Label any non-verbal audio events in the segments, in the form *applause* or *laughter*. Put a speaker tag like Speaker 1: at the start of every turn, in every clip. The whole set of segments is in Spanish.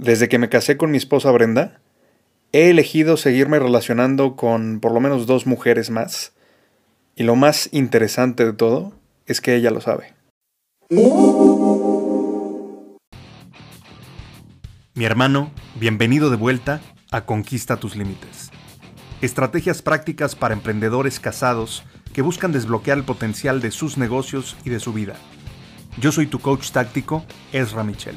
Speaker 1: Desde que me casé con mi esposa Brenda, he elegido seguirme relacionando con por lo menos dos mujeres más. Y lo más interesante de todo es que ella lo sabe. Mi hermano, bienvenido de vuelta a Conquista tus Límites. Estrategias prácticas para emprendedores casados que buscan desbloquear el potencial de sus negocios y de su vida. Yo soy tu coach táctico, Ezra Michel.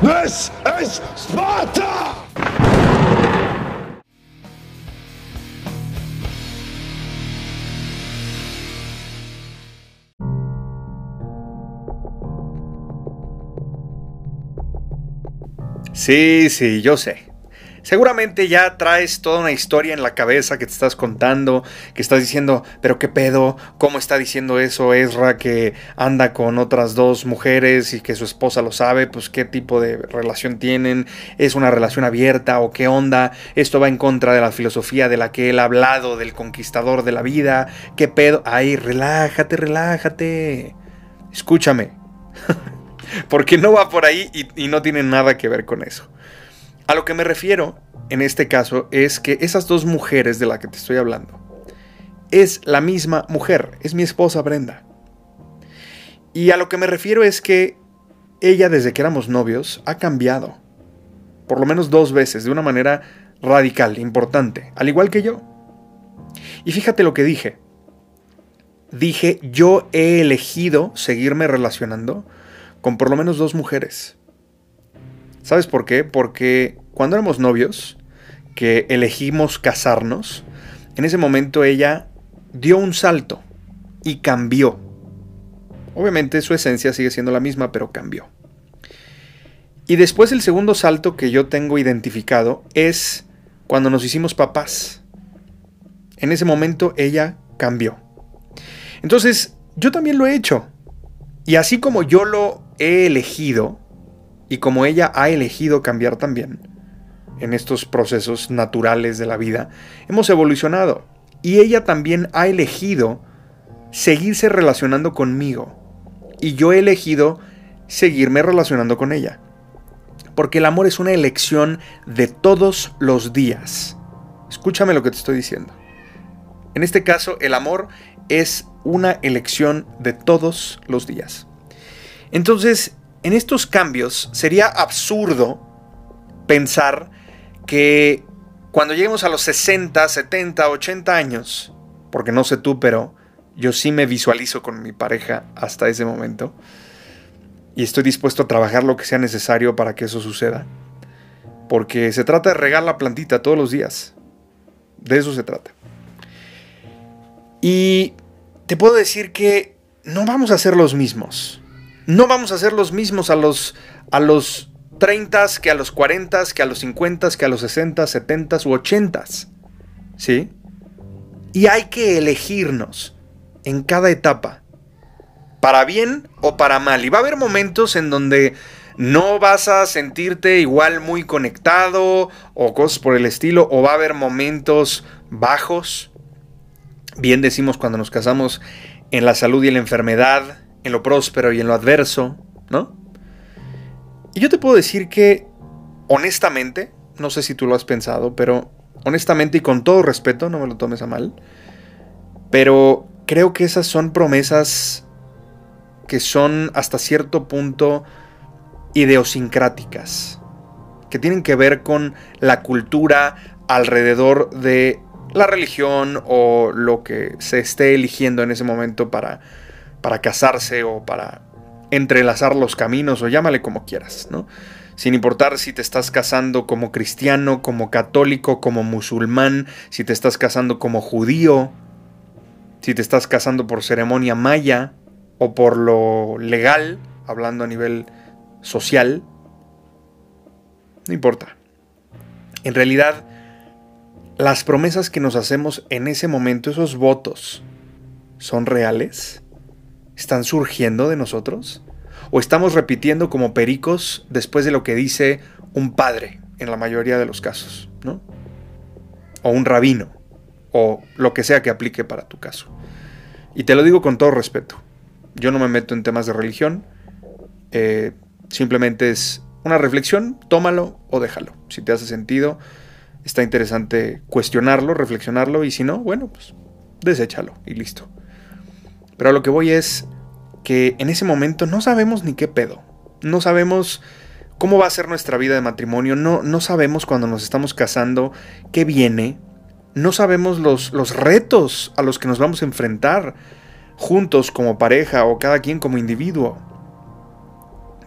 Speaker 1: This is Sparta! Sí, sí, yo sé. Seguramente ya traes toda una historia en la cabeza que te estás contando, que estás diciendo, pero qué pedo, cómo está diciendo eso Ezra que anda con otras dos mujeres y que su esposa lo sabe, pues qué tipo de relación tienen, es una relación abierta o qué onda, esto va en contra de la filosofía de la que él ha hablado del conquistador de la vida, qué pedo, ay, relájate, relájate, escúchame, *laughs* porque no va por ahí y, y no tiene nada que ver con eso. A lo que me refiero en este caso es que esas dos mujeres de las que te estoy hablando es la misma mujer, es mi esposa Brenda. Y a lo que me refiero es que ella desde que éramos novios ha cambiado. Por lo menos dos veces, de una manera radical, importante, al igual que yo. Y fíjate lo que dije. Dije, yo he elegido seguirme relacionando con por lo menos dos mujeres. ¿Sabes por qué? Porque cuando éramos novios, que elegimos casarnos, en ese momento ella dio un salto y cambió. Obviamente su esencia sigue siendo la misma, pero cambió. Y después el segundo salto que yo tengo identificado es cuando nos hicimos papás. En ese momento ella cambió. Entonces, yo también lo he hecho. Y así como yo lo he elegido, y como ella ha elegido cambiar también, en estos procesos naturales de la vida, hemos evolucionado. Y ella también ha elegido seguirse relacionando conmigo. Y yo he elegido seguirme relacionando con ella. Porque el amor es una elección de todos los días. Escúchame lo que te estoy diciendo. En este caso, el amor es una elección de todos los días. Entonces, en estos cambios sería absurdo pensar que cuando lleguemos a los 60, 70, 80 años, porque no sé tú, pero yo sí me visualizo con mi pareja hasta ese momento, y estoy dispuesto a trabajar lo que sea necesario para que eso suceda, porque se trata de regar la plantita todos los días, de eso se trata. Y te puedo decir que no vamos a ser los mismos no vamos a ser los mismos a los, a los 30 que a los 40, que a los 50, que a los 60, 70 u 80. ¿Sí? Y hay que elegirnos en cada etapa, para bien o para mal. Y va a haber momentos en donde no vas a sentirte igual muy conectado o cosas por el estilo, o va a haber momentos bajos. Bien decimos cuando nos casamos en la salud y en la enfermedad, en lo próspero y en lo adverso, ¿no? Y yo te puedo decir que, honestamente, no sé si tú lo has pensado, pero honestamente y con todo respeto, no me lo tomes a mal, pero creo que esas son promesas que son hasta cierto punto idiosincráticas, que tienen que ver con la cultura alrededor de la religión o lo que se esté eligiendo en ese momento para para casarse o para entrelazar los caminos o llámale como quieras, ¿no? Sin importar si te estás casando como cristiano, como católico, como musulmán, si te estás casando como judío, si te estás casando por ceremonia maya o por lo legal, hablando a nivel social. no importa. En realidad, las promesas que nos hacemos en ese momento, esos votos, ¿son reales? ¿Están surgiendo de nosotros? ¿O estamos repitiendo como pericos después de lo que dice un padre en la mayoría de los casos, ¿no? O un rabino, o lo que sea que aplique para tu caso. Y te lo digo con todo respeto. Yo no me meto en temas de religión. Eh, simplemente es una reflexión, tómalo o déjalo. Si te hace sentido, está interesante cuestionarlo, reflexionarlo, y si no, bueno, pues deséchalo y listo. Pero a lo que voy es que en ese momento no sabemos ni qué pedo. No sabemos cómo va a ser nuestra vida de matrimonio. No, no sabemos cuando nos estamos casando qué viene. No sabemos los, los retos a los que nos vamos a enfrentar juntos como pareja o cada quien como individuo.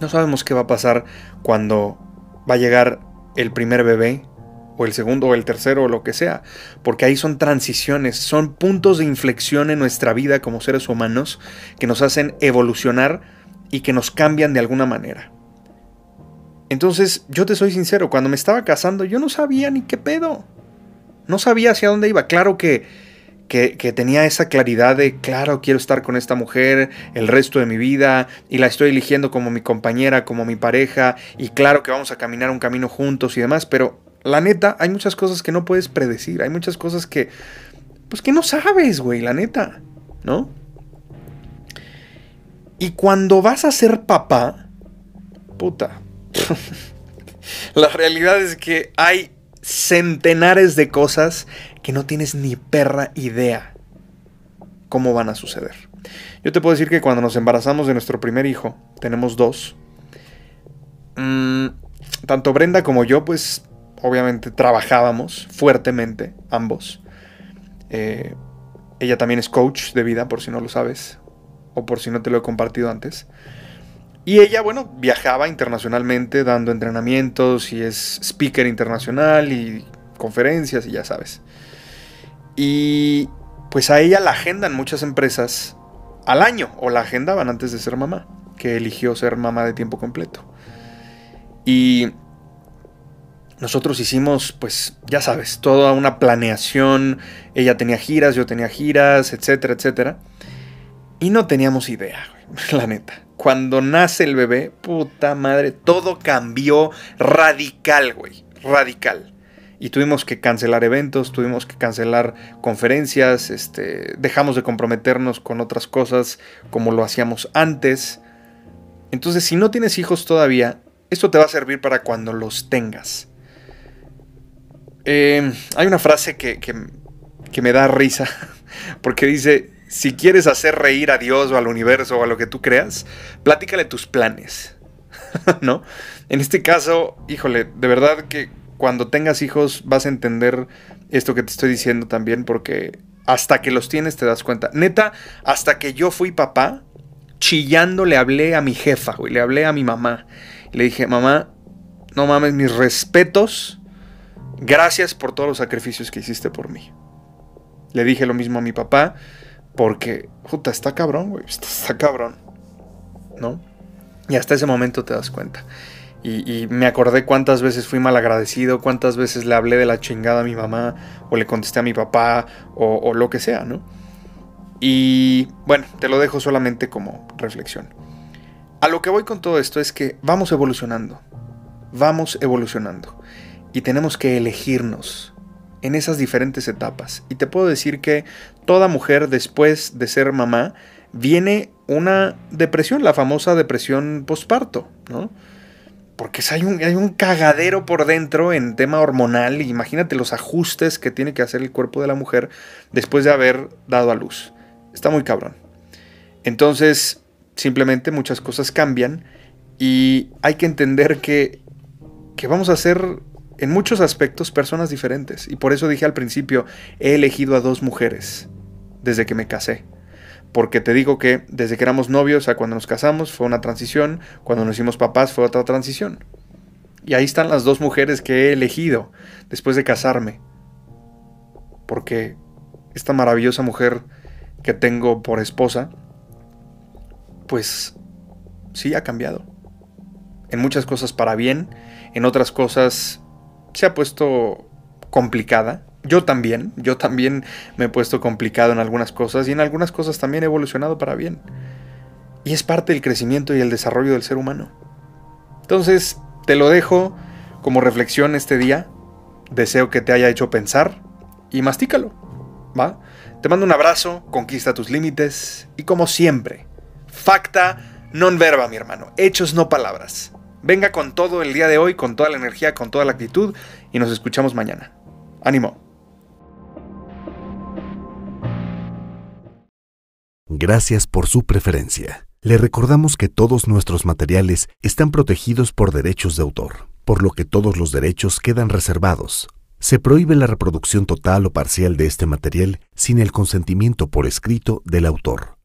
Speaker 1: No sabemos qué va a pasar cuando va a llegar el primer bebé, o el segundo, o el tercero, o lo que sea, porque ahí son transiciones, son puntos de inflexión en nuestra vida como seres humanos que nos hacen evolucionar y que nos cambian de alguna manera. Entonces, yo te soy sincero, cuando me estaba casando yo no sabía ni qué pedo. No sabía hacia dónde iba. Claro que que, tenía esa claridad de, claro, quiero estar con esta mujer el resto de mi vida y la estoy eligiendo como mi compañera, como mi pareja y claro que vamos a caminar un camino juntos y demás, pero la neta, hay muchas cosas que no puedes predecir, hay muchas cosas que, pues que no sabes, güey, la neta, ¿no? Y cuando vas a ser papá, puta, *laughs* la realidad es que hay centenares de cosas que no tienes ni perra idea cómo van a suceder. Yo te puedo decir que cuando nos embarazamos de nuestro primer hijo, tenemos dos, mm, tanto Brenda como yo, pues obviamente trabajábamos fuertemente, ambos. Eh, ella también es coach de vida, por si no lo sabes, o por si no te lo he compartido antes. Y ella, bueno, viajaba internacionalmente dando entrenamientos y es speaker internacional y conferencias y ya sabes. Y pues a ella la agendan muchas empresas al año, o la agendaban antes de ser mamá, que eligió ser mamá de tiempo completo. Y nosotros hicimos, pues, ya sabes, toda una planeación. Ella tenía giras, yo tenía giras, etcétera, etcétera. Y no teníamos idea, *laughs* la neta. Cuando nace el bebé, puta madre, todo cambió radical, güey. Radical y tuvimos que cancelar eventos, tuvimos que cancelar conferencias, este, dejamos de comprometernos con otras cosas como lo hacíamos antes. Entonces, si no tienes hijos todavía, esto te va a servir para cuando los tengas. Eh, hay una frase que, que me da risa, *laughs* porque dice, si quieres hacer reír a Dios o al universo o a lo que tú creas, platícale tus planes. *laughs* ¿No? En este caso, híjole, de verdad que cuando tengas hijos vas a entender esto que te estoy diciendo también porque hasta que los tienes te das cuenta. Neta, hasta que yo fui papá, chillando le hablé a mi jefa, güey, le hablé a mi mamá. Le dije, mamá, no mames, mis respetos, gracias por todos los sacrificios que hiciste por mí. Le dije lo mismo a mi papá, porque, puta, está cabrón, güey, está cabrón, ¿no? Y hasta ese momento te das cuenta. Y, me acordé cuántas veces fui mal agradecido, cuántas veces le hablé de la chingada a mi mamá, o le contesté a mi papá, o, lo que sea, ¿no? Y bueno, te lo dejo solamente como reflexión. A lo que voy con todo esto es que vamos evolucionando, vamos evolucionando, y tenemos que elegirnos en esas diferentes etapas. Y te puedo decir que toda mujer después de ser mamá viene una depresión, la famosa depresión postparto, ¿no? porque hay un, hay un cagadero por dentro en tema hormonal. Imagínate los ajustes que tiene que hacer el cuerpo de la mujer después de haber dado a luz. Está muy cabrón. Entonces, simplemente muchas cosas cambian y hay que entender que, que vamos a ser en muchos aspectos personas diferentes. Y por eso dije al principio, he elegido a dos mujeres desde que me casé porque te digo que desde que éramos novios a cuando nos casamos fue una transición, cuando nos hicimos papás fue otra transición. Y ahí están las dos mujeres que he elegido después de casarme. Porque esta maravillosa mujer que tengo por esposa, pues sí ha cambiado. En muchas cosas para bien, en otras cosas se ha puesto complicada. Yo también, yo también me he puesto complicado en algunas cosas y en algunas cosas también he evolucionado para bien. Y es parte del crecimiento y el desarrollo del ser humano. Entonces, te lo dejo como reflexión este día. Deseo que te haya hecho pensar y mastícalo. ¿Va? Te mando un abrazo, conquista tus límites y como siempre, facta non verba, mi hermano, hechos no palabras. Venga con todo el día de hoy, con toda la energía, con toda la actitud y nos escuchamos mañana. Ánimo.
Speaker 2: Gracias por su preferencia. Le recordamos que todos nuestros materiales están protegidos por derechos de autor, por lo que todos los derechos quedan reservados. Se prohíbe la reproducción total o parcial de este material sin el consentimiento por escrito del autor.